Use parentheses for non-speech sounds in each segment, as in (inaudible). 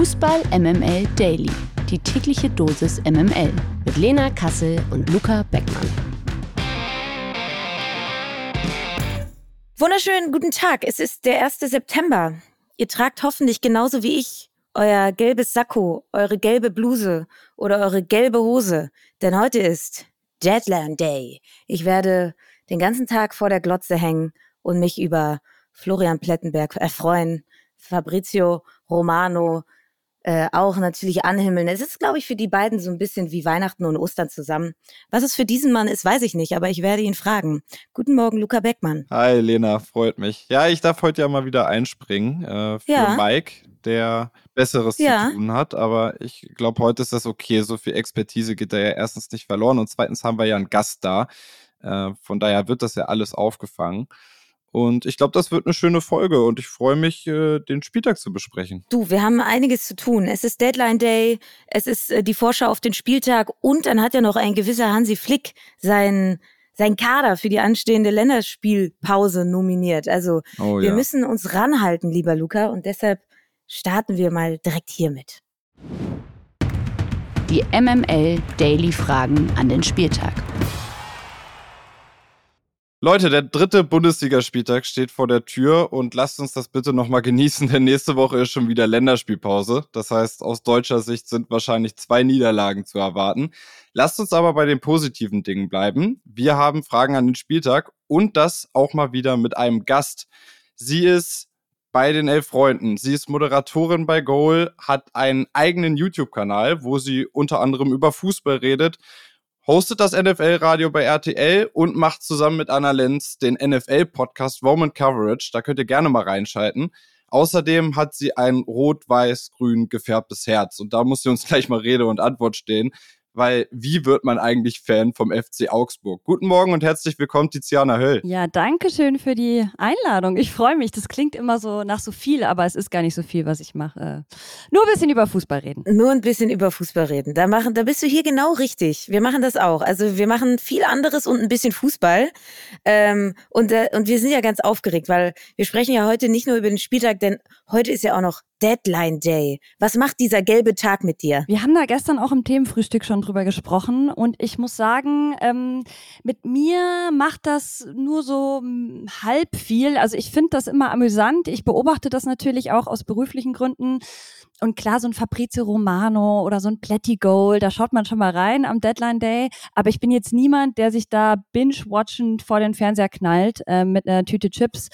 Fußball MML Daily. Die tägliche Dosis MML. Mit Lena Kassel und Luca Beckmann. Wunderschönen guten Tag. Es ist der 1. September. Ihr tragt hoffentlich genauso wie ich euer gelbes Sakko, eure gelbe Bluse oder eure gelbe Hose. Denn heute ist Deadland Day. Ich werde den ganzen Tag vor der Glotze hängen und mich über Florian Plettenberg erfreuen, Fabrizio Romano äh, auch natürlich anhimmeln. Es ist, glaube ich, für die beiden so ein bisschen wie Weihnachten und Ostern zusammen. Was es für diesen Mann ist, weiß ich nicht, aber ich werde ihn fragen. Guten Morgen, Luca Beckmann. Hi, Lena, freut mich. Ja, ich darf heute ja mal wieder einspringen äh, für ja. Mike, der Besseres ja. zu tun hat. Aber ich glaube, heute ist das okay. So viel Expertise geht da ja erstens nicht verloren und zweitens haben wir ja einen Gast da. Äh, von daher wird das ja alles aufgefangen. Und ich glaube, das wird eine schöne Folge und ich freue mich, äh, den Spieltag zu besprechen. Du, wir haben einiges zu tun. Es ist Deadline Day, es ist äh, die Vorschau auf den Spieltag und dann hat ja noch ein gewisser Hansi Flick sein sein Kader für die anstehende Länderspielpause nominiert. Also oh, wir ja. müssen uns ranhalten, lieber Luca, und deshalb starten wir mal direkt hiermit. Die MML Daily Fragen an den Spieltag. Leute, der dritte Bundesligaspieltag steht vor der Tür und lasst uns das bitte nochmal genießen, denn nächste Woche ist schon wieder Länderspielpause. Das heißt, aus deutscher Sicht sind wahrscheinlich zwei Niederlagen zu erwarten. Lasst uns aber bei den positiven Dingen bleiben. Wir haben Fragen an den Spieltag und das auch mal wieder mit einem Gast. Sie ist bei den Elf Freunden. Sie ist Moderatorin bei Goal, hat einen eigenen YouTube-Kanal, wo sie unter anderem über Fußball redet hostet das NFL-Radio bei RTL und macht zusammen mit Anna Lenz den NFL-Podcast Roman Coverage. Da könnt ihr gerne mal reinschalten. Außerdem hat sie ein rot-weiß-grün gefärbtes Herz und da muss sie uns gleich mal Rede und Antwort stehen weil wie wird man eigentlich Fan vom FC Augsburg? Guten Morgen und herzlich willkommen, Tiziana Höll. Ja, danke schön für die Einladung. Ich freue mich. Das klingt immer so nach so viel, aber es ist gar nicht so viel, was ich mache. Nur ein bisschen über Fußball reden. Nur ein bisschen über Fußball reden. Da, machen, da bist du hier genau richtig. Wir machen das auch. Also wir machen viel anderes und ein bisschen Fußball. Ähm, und, äh, und wir sind ja ganz aufgeregt, weil wir sprechen ja heute nicht nur über den Spieltag, denn heute ist ja auch noch Deadline Day. Was macht dieser gelbe Tag mit dir? Wir haben da gestern auch im Themenfrühstück schon drüber gesprochen und ich muss sagen, ähm, mit mir macht das nur so hm, halb viel. Also ich finde das immer amüsant. Ich beobachte das natürlich auch aus beruflichen Gründen. Und klar, so ein Fabrizio Romano oder so ein Plätti Goal, da schaut man schon mal rein am Deadline Day. Aber ich bin jetzt niemand, der sich da binge-watchend vor den Fernseher knallt äh, mit einer Tüte Chips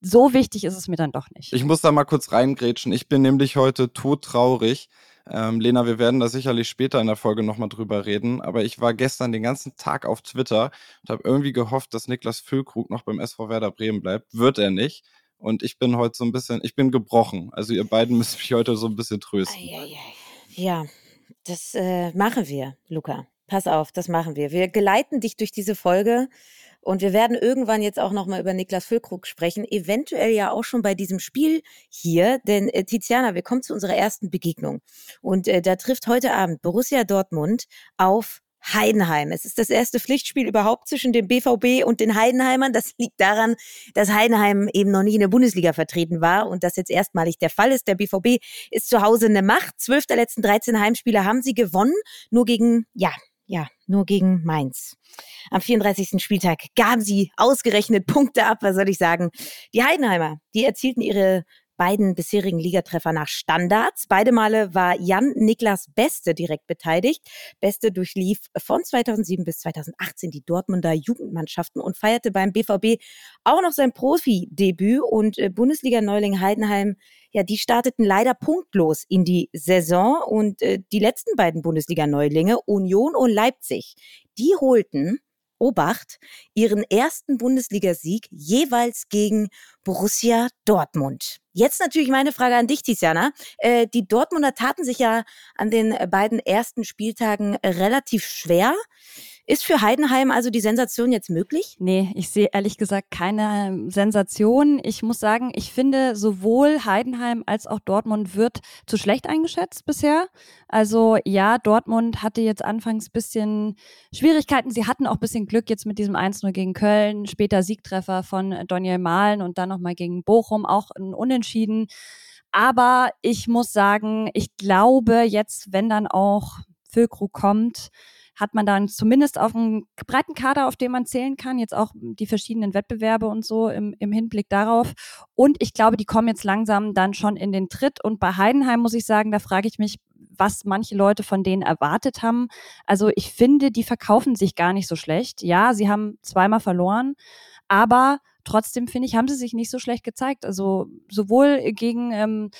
so wichtig ist es mir dann doch nicht. Ich muss da mal kurz reingrätschen. Ich bin nämlich heute todtraurig. Ähm, Lena, wir werden da sicherlich später in der Folge nochmal drüber reden, aber ich war gestern den ganzen Tag auf Twitter und habe irgendwie gehofft, dass Niklas Füllkrug noch beim SV Werder Bremen bleibt. Wird er nicht. Und ich bin heute so ein bisschen, ich bin gebrochen. Also ihr beiden (laughs) müsst mich heute so ein bisschen trösten. Ja, das äh, machen wir, Luca. Pass auf, das machen wir. Wir geleiten dich durch diese Folge und wir werden irgendwann jetzt auch nochmal über Niklas Füllkrug sprechen, eventuell ja auch schon bei diesem Spiel hier, denn äh, Tiziana, wir kommen zu unserer ersten Begegnung. Und äh, da trifft heute Abend Borussia Dortmund auf Heidenheim. Es ist das erste Pflichtspiel überhaupt zwischen dem BVB und den Heidenheimern. Das liegt daran, dass Heidenheim eben noch nie in der Bundesliga vertreten war und das jetzt erstmalig der Fall ist. Der BVB ist zu Hause eine Macht. Zwölf der letzten 13 Heimspiele haben sie gewonnen, nur gegen, ja, ja, nur gegen Mainz. Am 34. Spieltag gaben sie ausgerechnet Punkte ab, was soll ich sagen. Die Heidenheimer, die erzielten ihre beiden bisherigen Ligatreffer nach Standards. Beide Male war Jan Niklas Beste direkt beteiligt. Beste durchlief von 2007 bis 2018 die Dortmunder Jugendmannschaften und feierte beim BVB auch noch sein Profi-Debüt und äh, Bundesliga-Neuling Heidenheim ja, die starteten leider punktlos in die Saison und äh, die letzten beiden Bundesliga-Neulinge, Union und Leipzig, die holten Obacht, ihren ersten Bundesligasieg jeweils gegen Borussia Dortmund. Jetzt natürlich meine Frage an dich, Tiziana. Äh, die Dortmunder taten sich ja an den beiden ersten Spieltagen relativ schwer. Ist für Heidenheim also die Sensation jetzt möglich? Nee, ich sehe ehrlich gesagt keine Sensation. Ich muss sagen, ich finde sowohl Heidenheim als auch Dortmund wird zu schlecht eingeschätzt bisher. Also ja, Dortmund hatte jetzt anfangs bisschen Schwierigkeiten. Sie hatten auch bisschen Glück jetzt mit diesem 1-0 gegen Köln, später Siegtreffer von Daniel Mahlen und dann nochmal gegen Bochum, auch ein Unentschieden. Aber ich muss sagen, ich glaube jetzt, wenn dann auch Füllkrug kommt, hat man dann zumindest auf einen breiten Kader, auf den man zählen kann, jetzt auch die verschiedenen Wettbewerbe und so im, im Hinblick darauf. Und ich glaube, die kommen jetzt langsam dann schon in den Tritt. Und bei Heidenheim muss ich sagen, da frage ich mich, was manche Leute von denen erwartet haben. Also ich finde, die verkaufen sich gar nicht so schlecht. Ja, sie haben zweimal verloren, aber trotzdem finde ich, haben sie sich nicht so schlecht gezeigt. Also sowohl gegen ähm,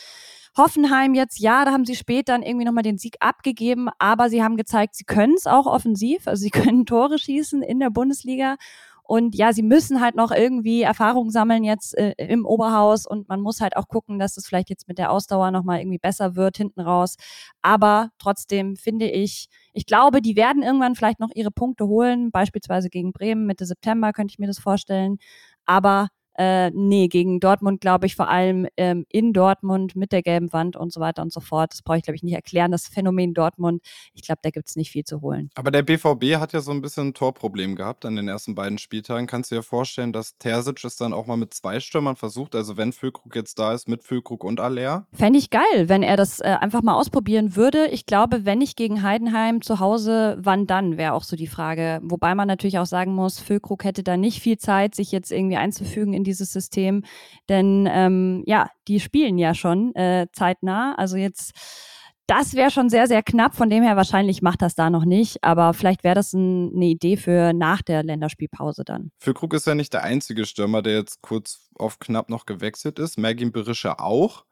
Hoffenheim jetzt, ja, da haben sie später dann irgendwie nochmal den Sieg abgegeben, aber sie haben gezeigt, sie können es auch offensiv, also sie (laughs) können Tore schießen in der Bundesliga. Und ja, sie müssen halt noch irgendwie Erfahrung sammeln jetzt äh, im Oberhaus und man muss halt auch gucken, dass es vielleicht jetzt mit der Ausdauer nochmal irgendwie besser wird hinten raus. Aber trotzdem finde ich, ich glaube, die werden irgendwann vielleicht noch ihre Punkte holen, beispielsweise gegen Bremen Mitte September könnte ich mir das vorstellen. Aber äh, nee, gegen Dortmund glaube ich vor allem ähm, in Dortmund mit der gelben Wand und so weiter und so fort. Das brauche ich, glaube ich, nicht erklären. Das Phänomen Dortmund, ich glaube, da gibt es nicht viel zu holen. Aber der BVB hat ja so ein bisschen ein Torproblem gehabt an den ersten beiden Spieltagen. Kannst du dir vorstellen, dass Terzic es dann auch mal mit zwei Stürmern versucht? Also wenn Füllkrug jetzt da ist, mit Füllkrug und Aller? Fände ich geil, wenn er das äh, einfach mal ausprobieren würde. Ich glaube, wenn nicht gegen Heidenheim zu Hause, wann dann, wäre auch so die Frage. Wobei man natürlich auch sagen muss, Füllkrug hätte da nicht viel Zeit, sich jetzt irgendwie einzufügen in die dieses System. Denn ähm, ja, die spielen ja schon äh, zeitnah. Also jetzt, das wäre schon sehr, sehr knapp. Von dem her wahrscheinlich macht das da noch nicht. Aber vielleicht wäre das ein, eine Idee für nach der Länderspielpause dann. Für Krug ist ja nicht der einzige Stürmer, der jetzt kurz auf knapp noch gewechselt ist. Mergin Berischer auch.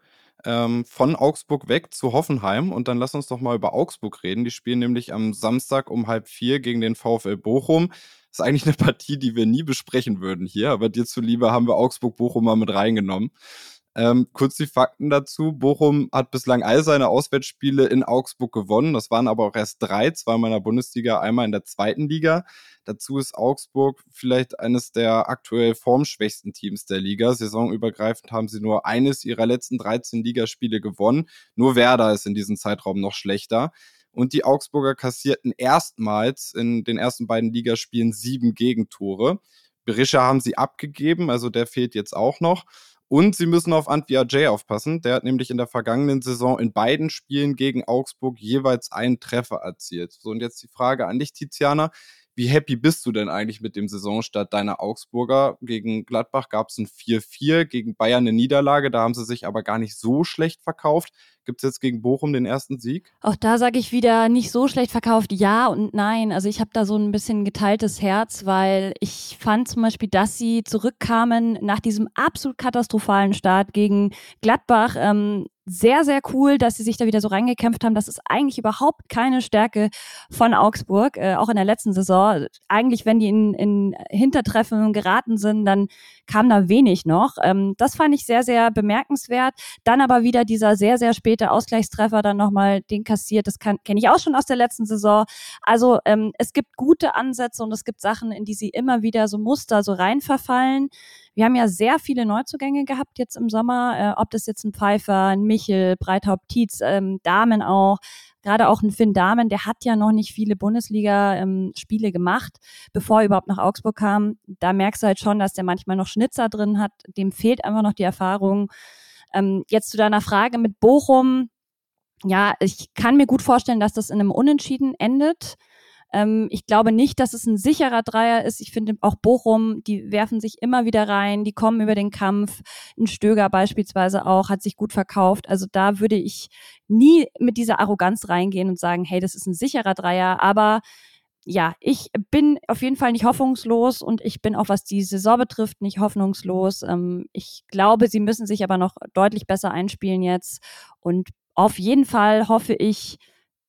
Ähm, von Augsburg weg zu Hoffenheim. Und dann lass uns doch mal über Augsburg reden. Die spielen nämlich am Samstag um halb vier gegen den VfL Bochum ist eigentlich eine Partie, die wir nie besprechen würden hier, aber dir zuliebe haben wir Augsburg-Bochum mal mit reingenommen. Ähm, kurz die Fakten dazu. Bochum hat bislang all seine Auswärtsspiele in Augsburg gewonnen. Das waren aber auch erst drei, zweimal in der Bundesliga, einmal in der zweiten Liga. Dazu ist Augsburg vielleicht eines der aktuell formschwächsten Teams der Liga. Saisonübergreifend haben sie nur eines ihrer letzten 13 Ligaspiele gewonnen. Nur Werder ist in diesem Zeitraum noch schlechter. Und die Augsburger kassierten erstmals in den ersten beiden Ligaspielen sieben Gegentore. Berisha haben sie abgegeben, also der fehlt jetzt auch noch. Und sie müssen auf Antwi Ajay aufpassen. Der hat nämlich in der vergangenen Saison in beiden Spielen gegen Augsburg jeweils einen Treffer erzielt. So, und jetzt die Frage an dich, Tiziana. Wie happy bist du denn eigentlich mit dem Saisonstart deiner Augsburger? Gegen Gladbach gab es ein 4-4, gegen Bayern eine Niederlage, da haben sie sich aber gar nicht so schlecht verkauft. Gibt es jetzt gegen Bochum den ersten Sieg? Auch da sage ich wieder, nicht so schlecht verkauft, ja und nein. Also ich habe da so ein bisschen geteiltes Herz, weil ich fand zum Beispiel, dass sie zurückkamen nach diesem absolut katastrophalen Start gegen Gladbach. Ähm, sehr, sehr cool, dass sie sich da wieder so reingekämpft haben. Das ist eigentlich überhaupt keine Stärke von Augsburg, äh, auch in der letzten Saison. Eigentlich, wenn die in, in Hintertreffen geraten sind, dann kam da wenig noch. Ähm, das fand ich sehr, sehr bemerkenswert. Dann aber wieder dieser sehr, sehr späte Ausgleichstreffer dann nochmal den kassiert. Das kenne ich auch schon aus der letzten Saison. Also ähm, es gibt gute Ansätze und es gibt Sachen, in die sie immer wieder so Muster so reinverfallen. Wir haben ja sehr viele Neuzugänge gehabt jetzt im Sommer, äh, ob das jetzt ein Pfeiffer, ein Michel, Breithaupt, Tietz, ähm, Damen auch. Gerade auch ein Finn Damen, der hat ja noch nicht viele Bundesliga-Spiele ähm, gemacht, bevor er überhaupt nach Augsburg kam. Da merkst du halt schon, dass der manchmal noch Schnitzer drin hat. Dem fehlt einfach noch die Erfahrung. Ähm, jetzt zu deiner Frage mit Bochum. Ja, ich kann mir gut vorstellen, dass das in einem Unentschieden endet. Ähm, ich glaube nicht, dass es ein sicherer Dreier ist. Ich finde auch Bochum, die werfen sich immer wieder rein, die kommen über den Kampf. Ein Stöger beispielsweise auch, hat sich gut verkauft. Also da würde ich nie mit dieser Arroganz reingehen und sagen, hey, das ist ein sicherer Dreier, aber ja, ich bin auf jeden Fall nicht hoffnungslos und ich bin auch, was die Saison betrifft, nicht hoffnungslos. Ähm, ich glaube, sie müssen sich aber noch deutlich besser einspielen jetzt. Und auf jeden Fall hoffe ich,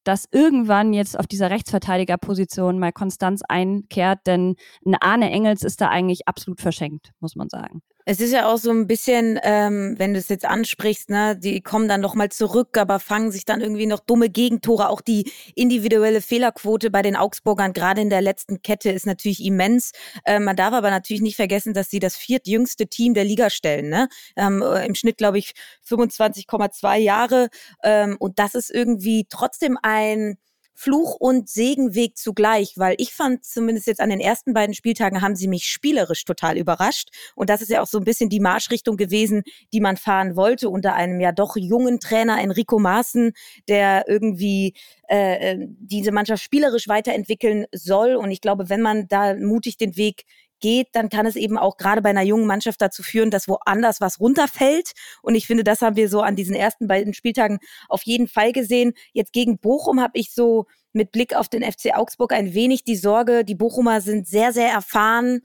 dass irgendwann jetzt auf dieser Rechtsverteidigerposition mal Konstanz einkehrt, denn ein Arne Engels ist da eigentlich absolut verschenkt, muss man sagen. Es ist ja auch so ein bisschen, ähm, wenn du es jetzt ansprichst, ne, die kommen dann noch mal zurück, aber fangen sich dann irgendwie noch dumme Gegentore. Auch die individuelle Fehlerquote bei den Augsburgern, gerade in der letzten Kette, ist natürlich immens. Äh, man darf aber natürlich nicht vergessen, dass sie das viertjüngste Team der Liga stellen. Ne? Ähm, Im Schnitt, glaube ich, 25,2 Jahre. Ähm, und das ist irgendwie trotzdem ein Fluch und Segenweg zugleich, weil ich fand zumindest jetzt an den ersten beiden Spieltagen haben sie mich spielerisch total überrascht. Und das ist ja auch so ein bisschen die Marschrichtung gewesen, die man fahren wollte unter einem ja doch jungen Trainer Enrico Maaßen, der irgendwie äh, äh diese Mannschaft spielerisch weiterentwickeln soll. Und ich glaube, wenn man da mutig den Weg geht, dann kann es eben auch gerade bei einer jungen Mannschaft dazu führen, dass woanders was runterfällt. Und ich finde, das haben wir so an diesen ersten beiden Spieltagen auf jeden Fall gesehen. Jetzt gegen Bochum habe ich so mit Blick auf den FC Augsburg ein wenig die Sorge, die Bochumer sind sehr, sehr erfahren.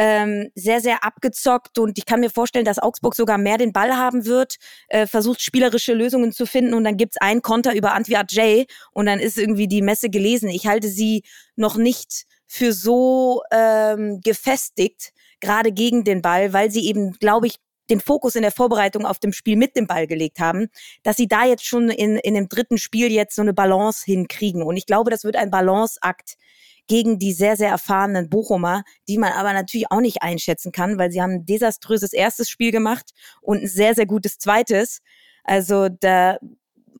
Ähm, sehr, sehr abgezockt und ich kann mir vorstellen, dass Augsburg sogar mehr den Ball haben wird, äh, versucht spielerische Lösungen zu finden und dann gibt's einen Konter über Antwi Jay und dann ist irgendwie die Messe gelesen. Ich halte sie noch nicht für so ähm, gefestigt, gerade gegen den Ball, weil sie eben, glaube ich, den Fokus in der Vorbereitung auf dem Spiel mit dem Ball gelegt haben, dass sie da jetzt schon in, in dem dritten Spiel jetzt so eine Balance hinkriegen. Und ich glaube, das wird ein Balanceakt gegen die sehr, sehr erfahrenen Bochumer, die man aber natürlich auch nicht einschätzen kann, weil sie haben ein desaströses erstes Spiel gemacht und ein sehr, sehr gutes zweites. Also da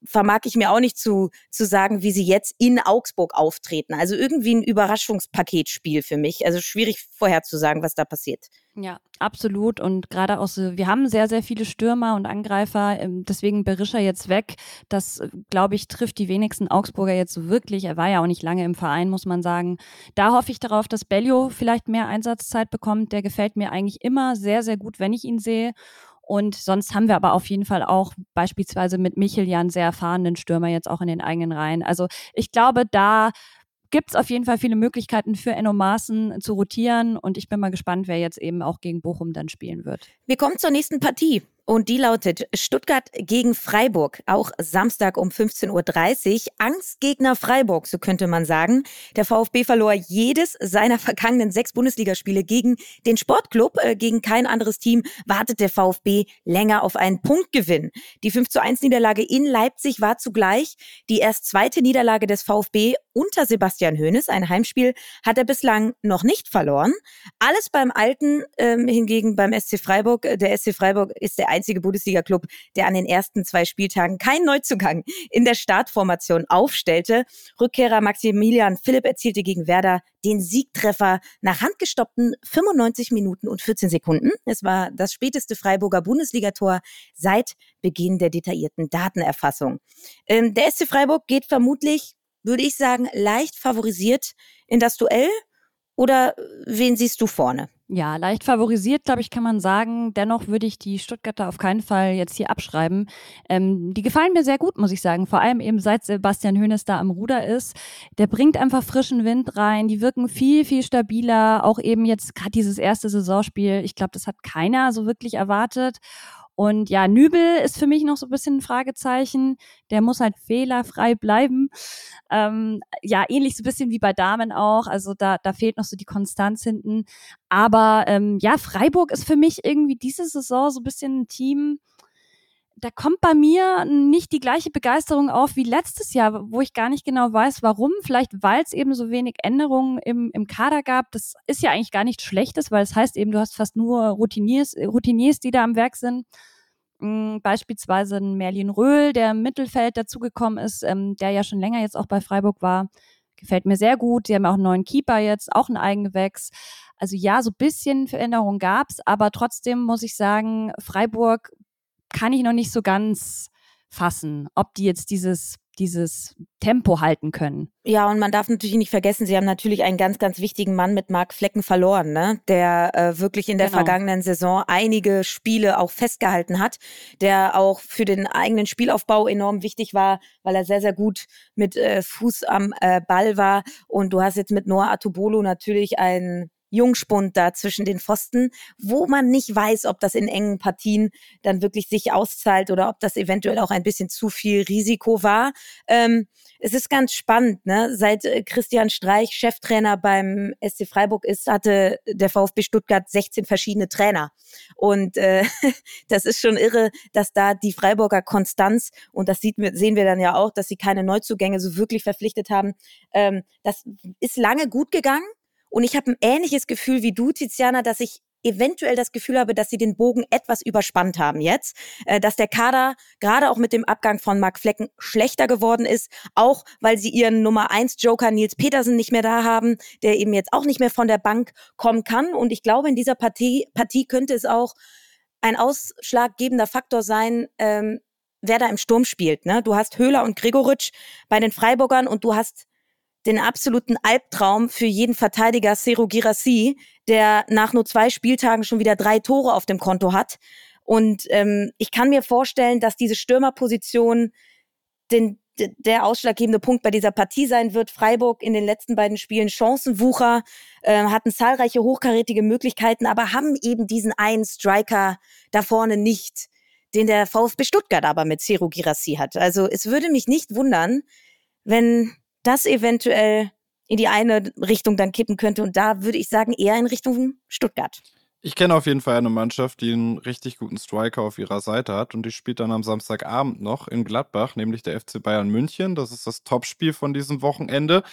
vermag ich mir auch nicht zu, zu sagen, wie sie jetzt in Augsburg auftreten. Also irgendwie ein Überraschungspaketspiel für mich. Also schwierig vorherzusagen, was da passiert. Ja, absolut. Und gerade auch so, wir haben sehr, sehr viele Stürmer und Angreifer. Ähm, deswegen Berischer jetzt weg. Das, glaube ich, trifft die wenigsten Augsburger jetzt so wirklich. Er war ja auch nicht lange im Verein, muss man sagen. Da hoffe ich darauf, dass Bellio vielleicht mehr Einsatzzeit bekommt. Der gefällt mir eigentlich immer sehr, sehr gut, wenn ich ihn sehe. Und sonst haben wir aber auf jeden Fall auch beispielsweise mit Michel ja sehr erfahrenen Stürmer jetzt auch in den eigenen Reihen. Also ich glaube, da gibt es auf jeden Fall viele Möglichkeiten für Enno Maaßen zu rotieren und ich bin mal gespannt, wer jetzt eben auch gegen Bochum dann spielen wird. Wir kommen zur nächsten Partie. Und die lautet Stuttgart gegen Freiburg, auch Samstag um 15.30 Uhr. Angstgegner Freiburg, so könnte man sagen. Der VfB verlor jedes seiner vergangenen sechs Bundesligaspiele gegen den Sportclub. Äh, gegen kein anderes Team wartet der VfB länger auf einen Punktgewinn. Die 5 zu 1 Niederlage in Leipzig war zugleich die erst zweite Niederlage des VfB unter Sebastian Hoeneß. Ein Heimspiel hat er bislang noch nicht verloren. Alles beim Alten, ähm, hingegen beim SC Freiburg. Der SC Freiburg ist der einzige Bundesliga-Club, der an den ersten zwei Spieltagen keinen Neuzugang in der Startformation aufstellte. Rückkehrer Maximilian Philipp erzielte gegen Werder den Siegtreffer nach handgestoppten 95 Minuten und 14 Sekunden. Es war das späteste Freiburger Bundesligator seit Beginn der detaillierten Datenerfassung. Ähm, der SC Freiburg geht vermutlich, würde ich sagen, leicht favorisiert in das Duell. Oder wen siehst du vorne? Ja, leicht favorisiert, glaube ich, kann man sagen. Dennoch würde ich die Stuttgarter auf keinen Fall jetzt hier abschreiben. Ähm, die gefallen mir sehr gut, muss ich sagen. Vor allem eben seit Sebastian Hoeneß da am Ruder ist. Der bringt einfach frischen Wind rein. Die wirken viel, viel stabiler. Auch eben jetzt gerade dieses erste Saisonspiel. Ich glaube, das hat keiner so wirklich erwartet. Und ja, Nübel ist für mich noch so ein bisschen ein Fragezeichen. Der muss halt fehlerfrei bleiben. Ähm, ja, ähnlich so ein bisschen wie bei Damen auch. Also da, da fehlt noch so die Konstanz hinten. Aber ähm, ja, Freiburg ist für mich irgendwie diese Saison so ein bisschen ein Team, da kommt bei mir nicht die gleiche Begeisterung auf wie letztes Jahr, wo ich gar nicht genau weiß, warum. Vielleicht, weil es eben so wenig Änderungen im, im Kader gab. Das ist ja eigentlich gar nichts Schlechtes, weil es heißt eben, du hast fast nur Routiniers, Routiniers die da am Werk sind. Hm, beispielsweise ein Merlin Röhl, der im Mittelfeld dazugekommen ist, ähm, der ja schon länger jetzt auch bei Freiburg war. Gefällt mir sehr gut. Sie haben auch einen neuen Keeper jetzt, auch ein Eigengewächs. Also ja, so ein bisschen Veränderung gab's, aber trotzdem muss ich sagen, Freiburg kann ich noch nicht so ganz fassen, ob die jetzt dieses dieses Tempo halten können. Ja, und man darf natürlich nicht vergessen, sie haben natürlich einen ganz, ganz wichtigen Mann mit Marc Flecken verloren, ne? der äh, wirklich in der genau. vergangenen Saison einige Spiele auch festgehalten hat, der auch für den eigenen Spielaufbau enorm wichtig war, weil er sehr, sehr gut mit äh, Fuß am äh, Ball war. Und du hast jetzt mit Noah Atubolo natürlich einen Jungspund da zwischen den Pfosten, wo man nicht weiß, ob das in engen Partien dann wirklich sich auszahlt oder ob das eventuell auch ein bisschen zu viel Risiko war. Ähm, es ist ganz spannend, ne? Seit äh, Christian Streich Cheftrainer beim SC Freiburg ist, hatte der VfB Stuttgart 16 verschiedene Trainer. Und äh, (laughs) das ist schon irre, dass da die Freiburger Konstanz, und das sieht, sehen wir dann ja auch, dass sie keine Neuzugänge so wirklich verpflichtet haben, ähm, das ist lange gut gegangen. Und ich habe ein ähnliches Gefühl wie du, Tiziana, dass ich eventuell das Gefühl habe, dass sie den Bogen etwas überspannt haben jetzt, äh, dass der Kader gerade auch mit dem Abgang von Mark Flecken schlechter geworden ist, auch weil sie ihren Nummer eins Joker Nils Petersen nicht mehr da haben, der eben jetzt auch nicht mehr von der Bank kommen kann. Und ich glaube, in dieser Partie, Partie könnte es auch ein ausschlaggebender Faktor sein, ähm, wer da im Sturm spielt. Ne? Du hast Höhler und Gregoritsch bei den Freiburgern und du hast den absoluten Albtraum für jeden Verteidiger Sero Girassi, der nach nur zwei Spieltagen schon wieder drei Tore auf dem Konto hat. Und ähm, ich kann mir vorstellen, dass diese Stürmerposition den, der ausschlaggebende Punkt bei dieser Partie sein wird. Freiburg in den letzten beiden Spielen Chancenwucher, äh, hatten zahlreiche hochkarätige Möglichkeiten, aber haben eben diesen einen Striker da vorne nicht, den der VfB Stuttgart aber mit Ciro Girassi hat. Also es würde mich nicht wundern, wenn das eventuell in die eine Richtung dann kippen könnte. Und da würde ich sagen, eher in Richtung Stuttgart. Ich kenne auf jeden Fall eine Mannschaft, die einen richtig guten Striker auf ihrer Seite hat und die spielt dann am Samstagabend noch in Gladbach, nämlich der FC Bayern München. Das ist das Topspiel von diesem Wochenende.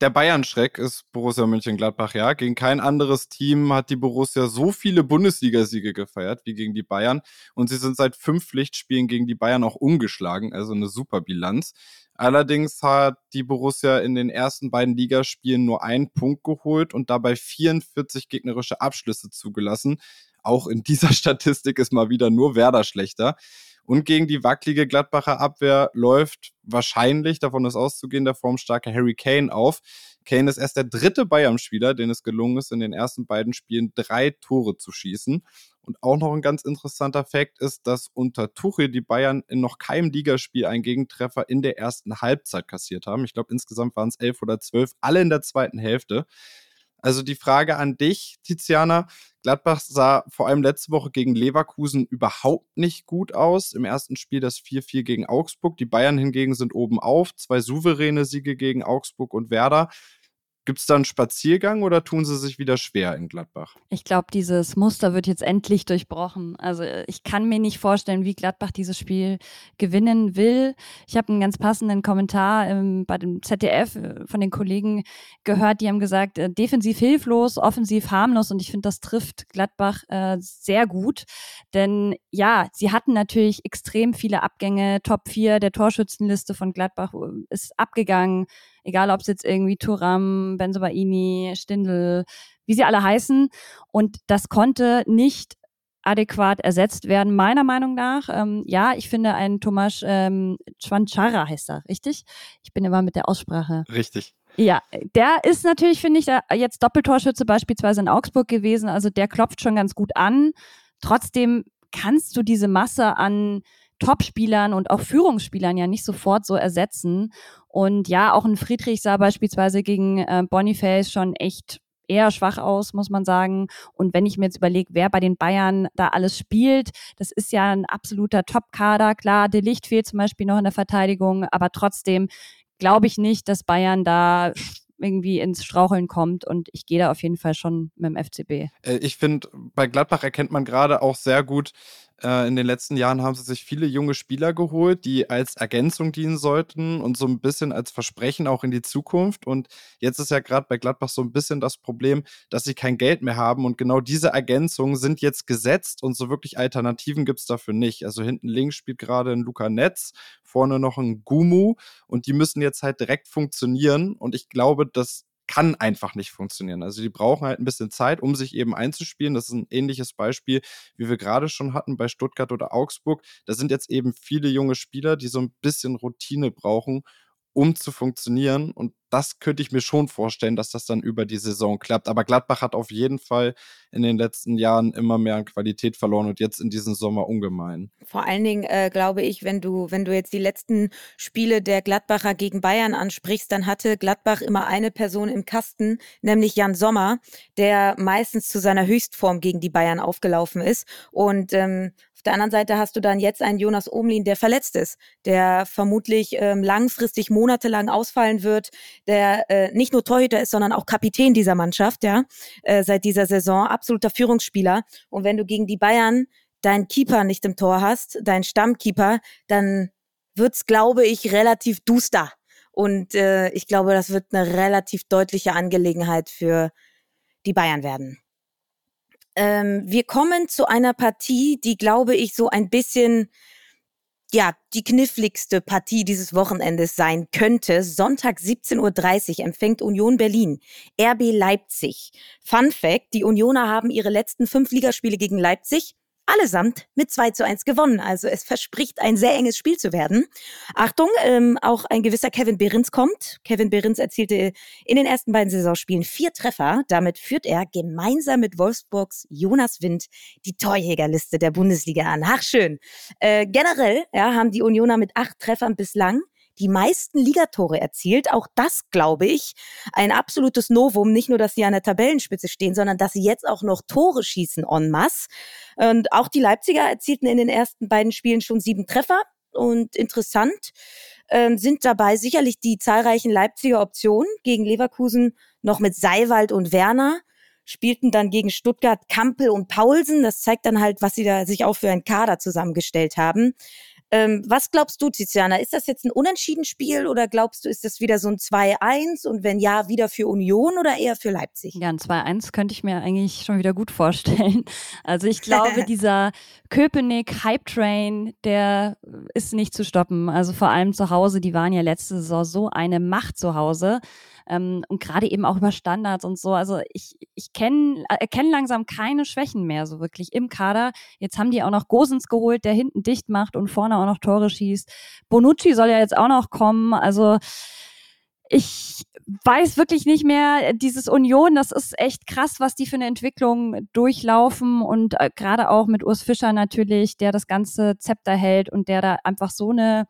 Der Bayern-Schreck ist Borussia München-Gladbach, ja. Gegen kein anderes Team hat die Borussia so viele Bundesligasiege gefeiert wie gegen die Bayern. Und sie sind seit fünf Pflichtspielen gegen die Bayern auch umgeschlagen, also eine super Bilanz. Allerdings hat die Borussia in den ersten beiden Ligaspielen nur einen Punkt geholt und dabei 44 gegnerische Abschlüsse zugelassen. Auch in dieser (laughs) Statistik ist mal wieder nur Werder schlechter. Und gegen die wackelige Gladbacher Abwehr läuft wahrscheinlich, davon ist auszugehen, der formstarke Harry Kane auf. Kane ist erst der dritte Bayern-Spieler, den es gelungen ist, in den ersten beiden Spielen drei Tore zu schießen. Und auch noch ein ganz interessanter Fakt ist, dass unter Tuchel die Bayern in noch keinem Ligaspiel einen Gegentreffer in der ersten Halbzeit kassiert haben. Ich glaube, insgesamt waren es elf oder zwölf, alle in der zweiten Hälfte. Also die Frage an dich, Tiziana. Gladbach sah vor allem letzte Woche gegen Leverkusen überhaupt nicht gut aus. Im ersten Spiel das 4-4 gegen Augsburg. Die Bayern hingegen sind oben auf. Zwei souveräne Siege gegen Augsburg und Werder. Gibt es da einen Spaziergang oder tun sie sich wieder schwer in Gladbach? Ich glaube, dieses Muster wird jetzt endlich durchbrochen. Also ich kann mir nicht vorstellen, wie Gladbach dieses Spiel gewinnen will. Ich habe einen ganz passenden Kommentar ähm, bei dem ZDF äh, von den Kollegen gehört, die haben gesagt, äh, defensiv hilflos, offensiv harmlos und ich finde, das trifft Gladbach äh, sehr gut. Denn ja, sie hatten natürlich extrem viele Abgänge. Top 4 der Torschützenliste von Gladbach äh, ist abgegangen egal ob es jetzt irgendwie Turam, Benzobaini, Stindl, wie sie alle heißen. Und das konnte nicht adäquat ersetzt werden, meiner Meinung nach. Ähm, ja, ich finde ein Tomasz ähm, Chwanchara heißt er, richtig? Ich bin immer mit der Aussprache. Richtig. Ja, der ist natürlich, finde ich, jetzt Doppeltorschütze beispielsweise in Augsburg gewesen. Also der klopft schon ganz gut an. Trotzdem kannst du diese Masse an Topspielern und auch Führungsspielern ja nicht sofort so ersetzen. Und ja, auch ein Friedrich sah beispielsweise gegen äh, Boniface schon echt eher schwach aus, muss man sagen. Und wenn ich mir jetzt überlege, wer bei den Bayern da alles spielt, das ist ja ein absoluter Top-Kader. Klar, De Licht fehlt zum Beispiel noch in der Verteidigung, aber trotzdem glaube ich nicht, dass Bayern da irgendwie ins Straucheln kommt und ich gehe da auf jeden Fall schon mit dem FCB. Äh, ich finde, bei Gladbach erkennt man gerade auch sehr gut, in den letzten Jahren haben sie sich viele junge Spieler geholt, die als Ergänzung dienen sollten und so ein bisschen als Versprechen auch in die Zukunft. Und jetzt ist ja gerade bei Gladbach so ein bisschen das Problem, dass sie kein Geld mehr haben. Und genau diese Ergänzungen sind jetzt gesetzt und so wirklich Alternativen gibt es dafür nicht. Also hinten links spielt gerade ein Luca Netz, vorne noch ein Gumu und die müssen jetzt halt direkt funktionieren. Und ich glaube, dass kann einfach nicht funktionieren. Also die brauchen halt ein bisschen Zeit, um sich eben einzuspielen. Das ist ein ähnliches Beispiel, wie wir gerade schon hatten bei Stuttgart oder Augsburg. Da sind jetzt eben viele junge Spieler, die so ein bisschen Routine brauchen, um zu funktionieren. Und das könnte ich mir schon vorstellen, dass das dann über die Saison klappt. Aber Gladbach hat auf jeden Fall in den letzten Jahren immer mehr an Qualität verloren und jetzt in diesem Sommer ungemein. Vor allen Dingen äh, glaube ich, wenn du, wenn du jetzt die letzten Spiele der Gladbacher gegen Bayern ansprichst, dann hatte Gladbach immer eine Person im Kasten, nämlich Jan Sommer, der meistens zu seiner Höchstform gegen die Bayern aufgelaufen ist. Und ähm, auf der anderen Seite hast du dann jetzt einen Jonas Omlin, der verletzt ist, der vermutlich ähm, langfristig monatelang ausfallen wird, der äh, nicht nur Torhüter ist, sondern auch Kapitän dieser Mannschaft, ja, äh, seit dieser Saison, absoluter Führungsspieler. Und wenn du gegen die Bayern deinen Keeper nicht im Tor hast, deinen Stammkeeper, dann wird's, glaube ich, relativ duster. Und äh, ich glaube, das wird eine relativ deutliche Angelegenheit für die Bayern werden. Ähm, wir kommen zu einer Partie, die, glaube ich, so ein bisschen ja, die kniffligste Partie dieses Wochenendes sein könnte. Sonntag 17.30 Uhr empfängt Union Berlin RB Leipzig. Fun Fact, die Unioner haben ihre letzten fünf Ligaspiele gegen Leipzig allesamt mit 2 zu 1 gewonnen. Also es verspricht ein sehr enges Spiel zu werden. Achtung, ähm, auch ein gewisser Kevin Behrens kommt. Kevin Behrens erzielte in den ersten beiden Saisonspielen vier Treffer. Damit führt er gemeinsam mit Wolfsburgs Jonas Wind die Torjägerliste der Bundesliga an. Ach schön. Äh, generell ja, haben die Unioner mit acht Treffern bislang die meisten Ligatore erzielt. Auch das, glaube ich, ein absolutes Novum. Nicht nur, dass sie an der Tabellenspitze stehen, sondern dass sie jetzt auch noch Tore schießen en masse. Und auch die Leipziger erzielten in den ersten beiden Spielen schon sieben Treffer. Und interessant ähm, sind dabei sicherlich die zahlreichen Leipziger Optionen gegen Leverkusen noch mit Seiwald und Werner spielten dann gegen Stuttgart Kampel und Paulsen. Das zeigt dann halt, was sie da sich auch für ein Kader zusammengestellt haben. Ähm, was glaubst du, Tiziana? Ist das jetzt ein Unentschieden-Spiel oder glaubst du, ist das wieder so ein 2-1 und wenn ja, wieder für Union oder eher für Leipzig? Ja, ein 2-1 könnte ich mir eigentlich schon wieder gut vorstellen. (laughs) Also ich glaube, (laughs) dieser Köpenick-Hype-Train, der ist nicht zu stoppen. Also vor allem zu Hause, die waren ja letzte Saison so eine Macht zu Hause ähm, und gerade eben auch über Standards und so. Also ich, ich kenn, äh, erkenne langsam keine Schwächen mehr so wirklich im Kader. Jetzt haben die auch noch Gosens geholt, der hinten dicht macht und vorne auch noch Tore schießt. Bonucci soll ja jetzt auch noch kommen. Also ich weiß wirklich nicht mehr, dieses Union, das ist echt krass, was die für eine Entwicklung durchlaufen und äh, gerade auch mit Urs Fischer natürlich, der das ganze Zepter hält und der da einfach so eine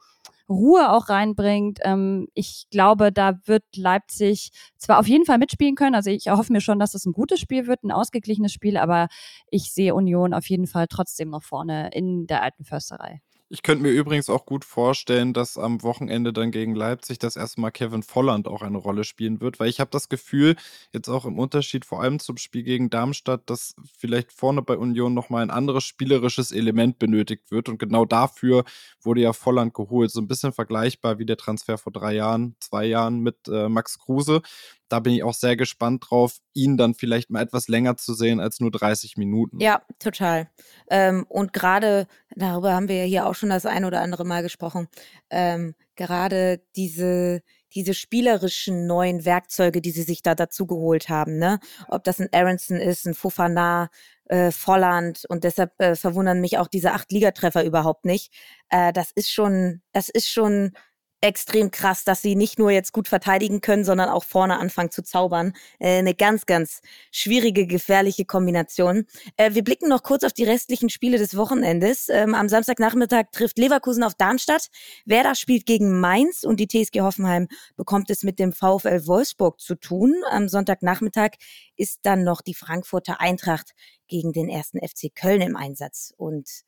Ruhe auch reinbringt. Ähm, ich glaube, da wird Leipzig zwar auf jeden Fall mitspielen können. Also ich erhoffe mir schon, dass es ein gutes Spiel wird, ein ausgeglichenes Spiel, aber ich sehe Union auf jeden Fall trotzdem noch vorne in der alten Försterei. Ich könnte mir übrigens auch gut vorstellen, dass am Wochenende dann gegen Leipzig das erste Mal Kevin Volland auch eine Rolle spielen wird, weil ich habe das Gefühl, jetzt auch im Unterschied vor allem zum Spiel gegen Darmstadt, dass vielleicht vorne bei Union nochmal ein anderes spielerisches Element benötigt wird und genau dafür wurde ja Volland geholt. So ein bisschen vergleichbar wie der Transfer vor drei Jahren, zwei Jahren mit äh, Max Kruse da bin ich auch sehr gespannt drauf, ihn dann vielleicht mal etwas länger zu sehen als nur 30 Minuten. Ja, total. Ähm, und gerade, darüber haben wir ja hier auch schon das ein oder andere Mal gesprochen, ähm, gerade diese, diese spielerischen neuen Werkzeuge, die sie sich da dazu geholt haben, ne? Ob das ein Aronson ist, ein Fofana, äh, Volland und deshalb äh, verwundern mich auch diese acht Ligatreffer überhaupt nicht. Äh, das ist schon, das ist schon extrem krass, dass sie nicht nur jetzt gut verteidigen können, sondern auch vorne anfangen zu zaubern. Äh, eine ganz, ganz schwierige, gefährliche Kombination. Äh, wir blicken noch kurz auf die restlichen Spiele des Wochenendes. Ähm, am Samstagnachmittag trifft Leverkusen auf Darmstadt. Werder spielt gegen Mainz und die TSG Hoffenheim bekommt es mit dem VfL Wolfsburg zu tun. Am Sonntagnachmittag ist dann noch die Frankfurter Eintracht gegen den ersten FC Köln im Einsatz. Und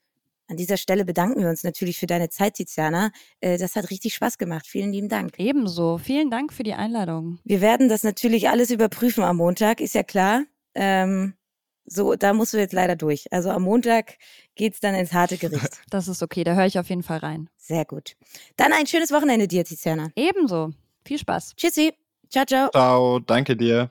an dieser Stelle bedanken wir uns natürlich für deine Zeit, Tiziana. Äh, das hat richtig Spaß gemacht. Vielen lieben Dank. Ebenso. Vielen Dank für die Einladung. Wir werden das natürlich alles überprüfen am Montag, ist ja klar. Ähm, so, da musst du jetzt leider durch. Also am Montag geht es dann ins harte Gericht. (laughs) Das ist okay, da höre ich auf jeden Fall rein. Sehr gut. Dann ein schönes Wochenende dir, Tiziana. Ebenso. Viel Spaß. Tschüssi. Ciao, ciao. Ciao, danke dir.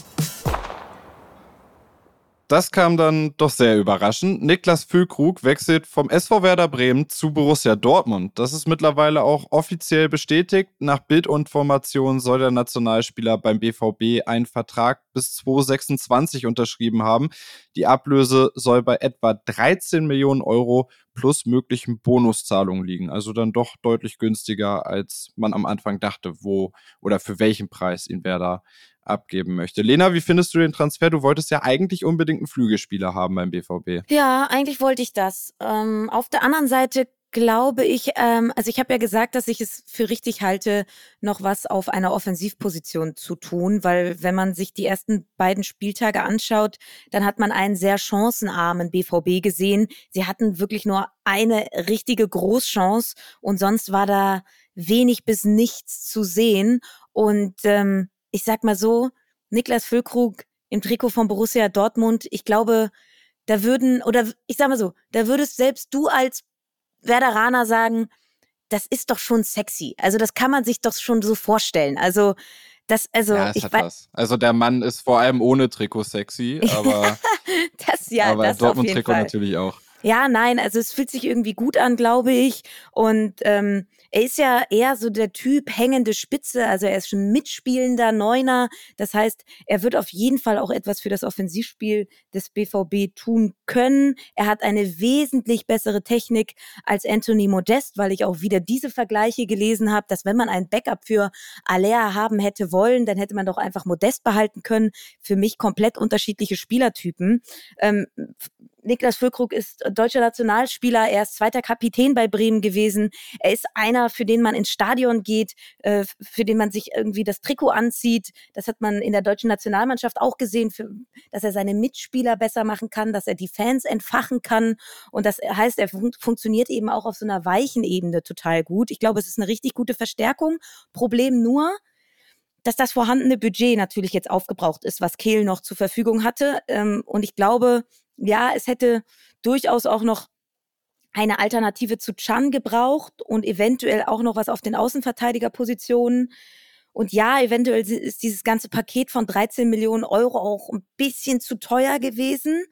Das kam dann doch sehr überraschend. Niklas Füllkrug wechselt vom SV Werder Bremen zu Borussia Dortmund. Das ist mittlerweile auch offiziell bestätigt. Nach Bildinformation soll der Nationalspieler beim BVB einen Vertrag bis 2026 unterschrieben haben. Die Ablöse soll bei etwa 13 Millionen Euro plus möglichen Bonuszahlungen liegen. Also dann doch deutlich günstiger, als man am Anfang dachte, wo oder für welchen Preis ihn Werder abgeben möchte. Lena, wie findest du den Transfer? Du wolltest ja eigentlich unbedingt einen Flügelspieler haben beim BVB. Ja, eigentlich wollte ich das. Ähm, auf der anderen Seite glaube ich, ähm, also ich habe ja gesagt, dass ich es für richtig halte, noch was auf einer Offensivposition zu tun, weil wenn man sich die ersten beiden Spieltage anschaut, dann hat man einen sehr chancenarmen BVB gesehen. Sie hatten wirklich nur eine richtige Großchance und sonst war da wenig bis nichts zu sehen. Und ähm, ich sag mal so, Niklas Füllkrug im Trikot von Borussia Dortmund, ich glaube, da würden, oder ich sag mal so, da würdest selbst du als Werderaner sagen, das ist doch schon sexy. Also das kann man sich doch schon so vorstellen. Also das, also ja, ich weiß. Also der Mann ist vor allem ohne Trikot sexy, aber (laughs) das ja, aber das Dortmund Trikot natürlich auch. Ja, nein, also es fühlt sich irgendwie gut an, glaube ich. Und ähm, er ist ja eher so der Typ hängende Spitze, also er ist schon mitspielender Neuner. Das heißt, er wird auf jeden Fall auch etwas für das Offensivspiel des BVB tun können. Er hat eine wesentlich bessere Technik als Anthony Modest, weil ich auch wieder diese Vergleiche gelesen habe, dass wenn man ein Backup für Alea haben hätte wollen, dann hätte man doch einfach Modest behalten können. Für mich komplett unterschiedliche Spielertypen. Ähm, Niklas Füllkrug ist deutscher Nationalspieler, er ist zweiter Kapitän bei Bremen gewesen. Er ist einer, für den man ins Stadion geht, äh, für den man sich irgendwie das Trikot anzieht. Das hat man in der deutschen Nationalmannschaft auch gesehen, für, dass er seine Mitspieler besser machen kann, dass er die Fans entfachen kann. Und das heißt, er fun funktioniert eben auch auf so einer weichen Ebene total gut. Ich glaube, es ist eine richtig gute Verstärkung. Problem nur, dass das vorhandene Budget natürlich jetzt aufgebraucht ist, was Kehl noch zur Verfügung hatte. Ähm, und ich glaube, ja, es hätte durchaus auch noch eine Alternative zu Chan gebraucht und eventuell auch noch was auf den Außenverteidigerpositionen. Und ja, eventuell ist dieses ganze Paket von 13 Millionen Euro auch ein bisschen zu teuer gewesen.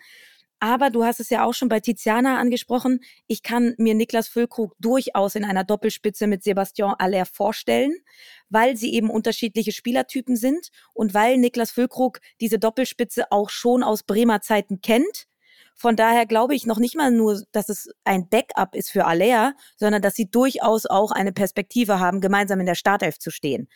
Aber du hast es ja auch schon bei Tiziana angesprochen. Ich kann mir Niklas Füllkrug durchaus in einer Doppelspitze mit Sebastian Aller vorstellen, weil sie eben unterschiedliche Spielertypen sind und weil Niklas Füllkrug diese Doppelspitze auch schon aus Bremer Zeiten kennt. Von daher glaube ich noch nicht mal nur, dass es ein Backup ist für Alea, sondern dass sie durchaus auch eine Perspektive haben, gemeinsam in der Startelf zu stehen.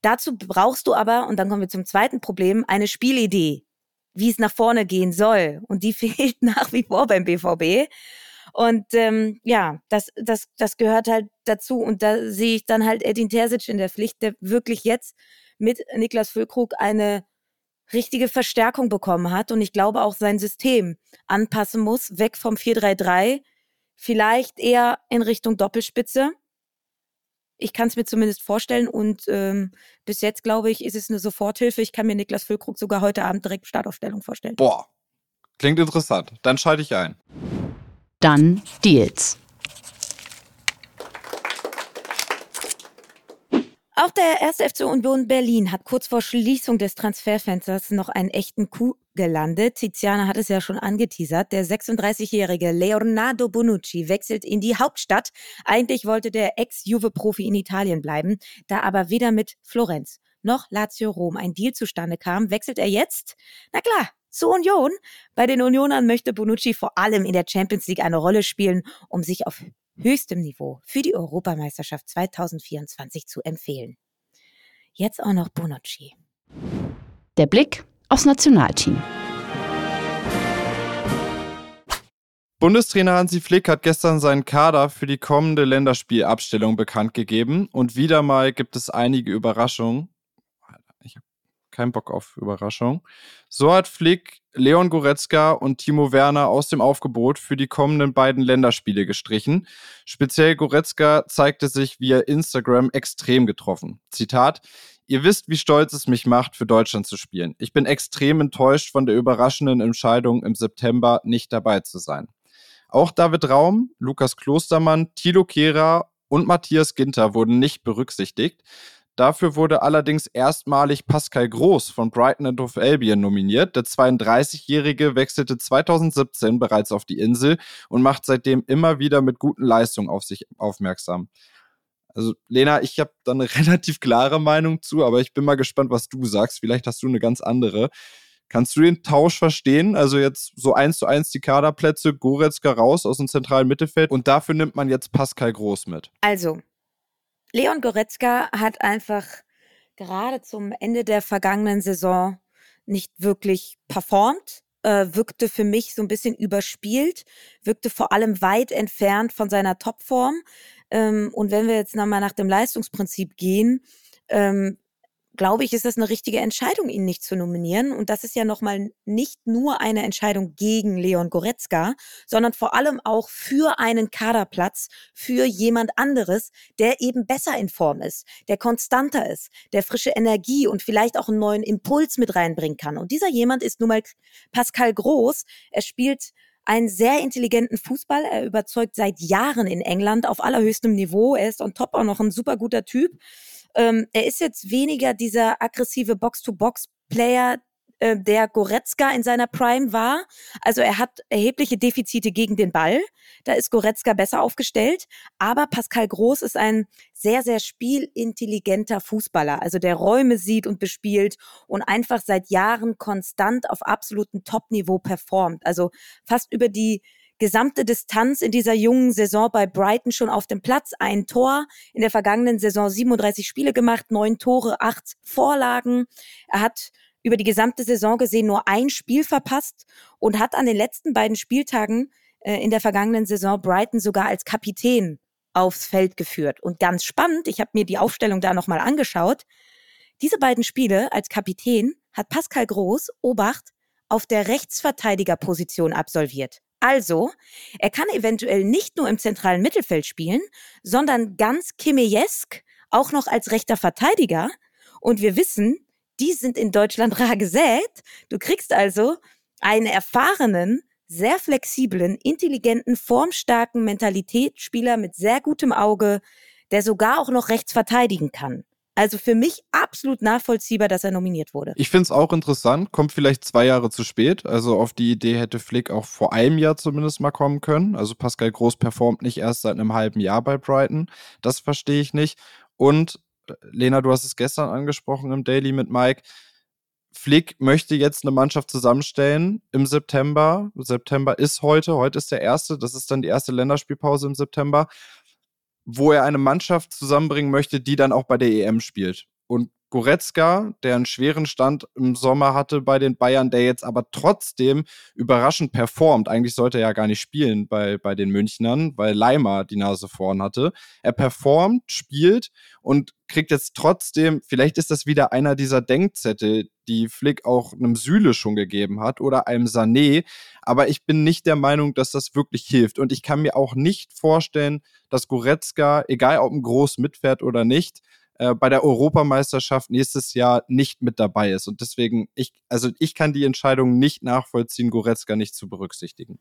Dazu brauchst du aber, und dann kommen wir zum zweiten Problem, eine Spielidee, wie es nach vorne gehen soll. Und die (laughs) fehlt nach wie vor beim BVB. Und ähm, ja, das, das, das gehört halt dazu. Und da sehe ich dann halt Edin Terzic in der Pflicht, der wirklich jetzt mit Niklas Füllkrug eine richtige Verstärkung bekommen hat und ich glaube auch sein System anpassen muss, weg vom 4-3-3, vielleicht eher in Richtung Doppelspitze. Ich kann es mir zumindest vorstellen und ähm, bis jetzt glaube ich, ist es eine Soforthilfe. Ich kann mir Niklas Füllkrug sogar heute Abend direkt Startaufstellung vorstellen. Boah, klingt interessant. Dann schalte ich ein. Dann Deals. Auch der erste FC Union Berlin hat kurz vor Schließung des Transferfensters noch einen echten Coup gelandet. Tiziana hat es ja schon angeteasert. Der 36-jährige Leonardo Bonucci wechselt in die Hauptstadt. Eigentlich wollte der Ex-Juve-Profi in Italien bleiben. Da aber weder mit Florenz noch Lazio Rom ein Deal zustande kam, wechselt er jetzt, na klar, zu Union. Bei den Unionern möchte Bonucci vor allem in der Champions League eine Rolle spielen, um sich auf höchstem Niveau für die Europameisterschaft 2024 zu empfehlen. Jetzt auch noch Bonucci. Der Blick aufs Nationalteam. Bundestrainer Hansi Flick hat gestern seinen Kader für die kommende Länderspielabstellung bekannt gegeben und wieder mal gibt es einige Überraschungen kein Bock auf Überraschung. So hat Flick Leon Goretzka und Timo Werner aus dem Aufgebot für die kommenden beiden Länderspiele gestrichen. Speziell Goretzka zeigte sich via Instagram extrem getroffen. Zitat: Ihr wisst, wie stolz es mich macht, für Deutschland zu spielen. Ich bin extrem enttäuscht von der überraschenden Entscheidung, im September nicht dabei zu sein. Auch David Raum, Lukas Klostermann, Thilo Kehrer und Matthias Ginter wurden nicht berücksichtigt. Dafür wurde allerdings erstmalig Pascal Groß von Brighton and Hove Albion nominiert. Der 32-Jährige wechselte 2017 bereits auf die Insel und macht seitdem immer wieder mit guten Leistungen auf sich aufmerksam. Also Lena, ich habe da eine (laughs) relativ klare Meinung zu, aber ich bin mal gespannt, was du sagst. Vielleicht hast du eine ganz andere. Kannst du den Tausch verstehen? Also jetzt so eins zu eins die Kaderplätze, Goretzka raus aus dem zentralen Mittelfeld und dafür nimmt man jetzt Pascal Groß mit. Also, Leon Goretzka hat einfach gerade zum Ende der vergangenen Saison nicht wirklich performt. äh, wirkte für mich so ein bisschen überspielt, wirkte vor allem weit entfernt von seiner Topform. Ähm, und wenn wir jetzt nochmal nach dem Leistungsprinzip gehen, ähm, glaube ich, ist das eine richtige Entscheidung, ihn nicht zu nominieren. Und das ist ja nochmal nicht nur eine Entscheidung gegen Leon Goretzka, sondern vor allem auch für einen Kaderplatz, für jemand anderes, der eben besser in Form ist, der konstanter ist, der frische Energie und vielleicht auch einen neuen Impuls mit reinbringen kann. Und dieser jemand ist nun mal Pascal Groß. Er spielt einen sehr intelligenten Fußball. Er überzeugt seit Jahren in England auf allerhöchstem Niveau. Er ist on top auch noch ein super guter Typ. Ähm, er ist jetzt weniger dieser aggressive Box-to-Box-Player, äh, der Goretzka in seiner Prime war. Also er hat erhebliche Defizite gegen den Ball. Da ist Goretzka besser aufgestellt. Aber Pascal Groß ist ein sehr, sehr spielintelligenter Fußballer. Also der Räume sieht und bespielt und einfach seit Jahren konstant auf absolutem Top-Niveau performt. Also fast über die gesamte Distanz in dieser jungen Saison bei Brighton schon auf dem Platz. Ein Tor in der vergangenen Saison 37 Spiele gemacht, neun Tore, acht Vorlagen. Er hat über die gesamte Saison gesehen nur ein Spiel verpasst und hat an den letzten beiden Spieltagen äh, in der vergangenen Saison Brighton sogar als Kapitän aufs Feld geführt. Und ganz spannend, ich habe mir die Aufstellung da nochmal angeschaut. Diese beiden Spiele als Kapitän hat Pascal Groß, Obacht, auf der Rechtsverteidigerposition absolviert. Also, er kann eventuell nicht nur im zentralen Mittelfeld spielen, sondern ganz Kimmejesk auch noch als rechter Verteidiger. Und wir wissen, die sind in Deutschland (laughs) rar gesät. Du kriegst also einen erfahrenen, sehr flexiblen, intelligenten, formstarken Mentalitätsspieler mit sehr gutem Auge, der sogar auch noch rechts verteidigen kann. Also für mich absolut nachvollziehbar, dass er nominiert wurde. Ich finde es auch interessant, kommt vielleicht zwei Jahre zu spät. Also auf die Idee hätte Flick auch vor einem Jahr zumindest mal kommen können. Also Pascal Groß performt nicht erst seit einem halben Jahr bei Brighton. Das verstehe ich nicht. Und äh, Lena, du hast es gestern angesprochen im Daily mit Mike. Flick möchte jetzt eine Mannschaft zusammenstellen im September. September ist heute, heute ist der erste, das ist dann die erste Länderspielpause im September wo er eine Mannschaft zusammenbringen möchte, die dann auch bei der EM spielt. Und Goretzka, der einen schweren Stand im Sommer hatte bei den Bayern, der jetzt aber trotzdem überraschend performt. Eigentlich sollte er ja gar nicht spielen bei, bei den Münchnern, weil Leimer die Nase vorn hatte. Er performt, spielt und kriegt jetzt trotzdem, vielleicht ist das wieder einer dieser Denkzettel, die Flick auch einem Süle schon gegeben hat oder einem Sané. Aber ich bin nicht der Meinung, dass das wirklich hilft. Und ich kann mir auch nicht vorstellen, dass Goretzka, egal ob ein Groß mitfährt oder nicht, äh, bei der Europameisterschaft nächstes Jahr nicht mit dabei ist. Und deswegen, ich, also ich kann die Entscheidung nicht nachvollziehen, Goretzka nicht zu berücksichtigen.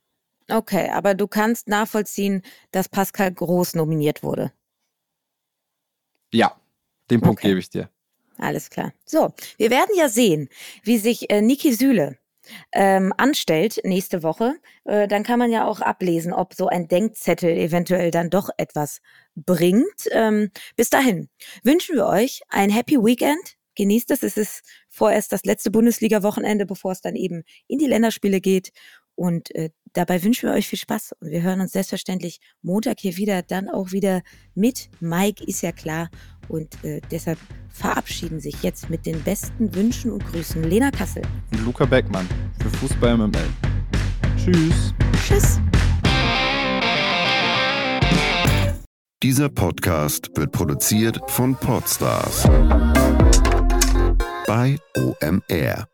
Okay, aber du kannst nachvollziehen, dass Pascal Groß nominiert wurde. Ja, den Punkt okay. gebe ich dir. Alles klar. So, wir werden ja sehen, wie sich äh, Niki Süle ähm, anstellt nächste Woche, äh, dann kann man ja auch ablesen, ob so ein Denkzettel eventuell dann doch etwas bringt. Ähm, bis dahin wünschen wir euch ein Happy Weekend. Genießt es. Es ist vorerst das letzte Bundesliga-Wochenende, bevor es dann eben in die Länderspiele geht. Und äh, dabei wünschen wir euch viel Spaß. Und wir hören uns selbstverständlich Montag hier wieder, dann auch wieder mit Mike, ist ja klar. Und äh, deshalb verabschieden sich jetzt mit den besten Wünschen und Grüßen Lena Kassel und Luca Beckmann für Fußball MML. Tschüss. Tschüss. Dieser Podcast wird produziert von Podstars bei OMR.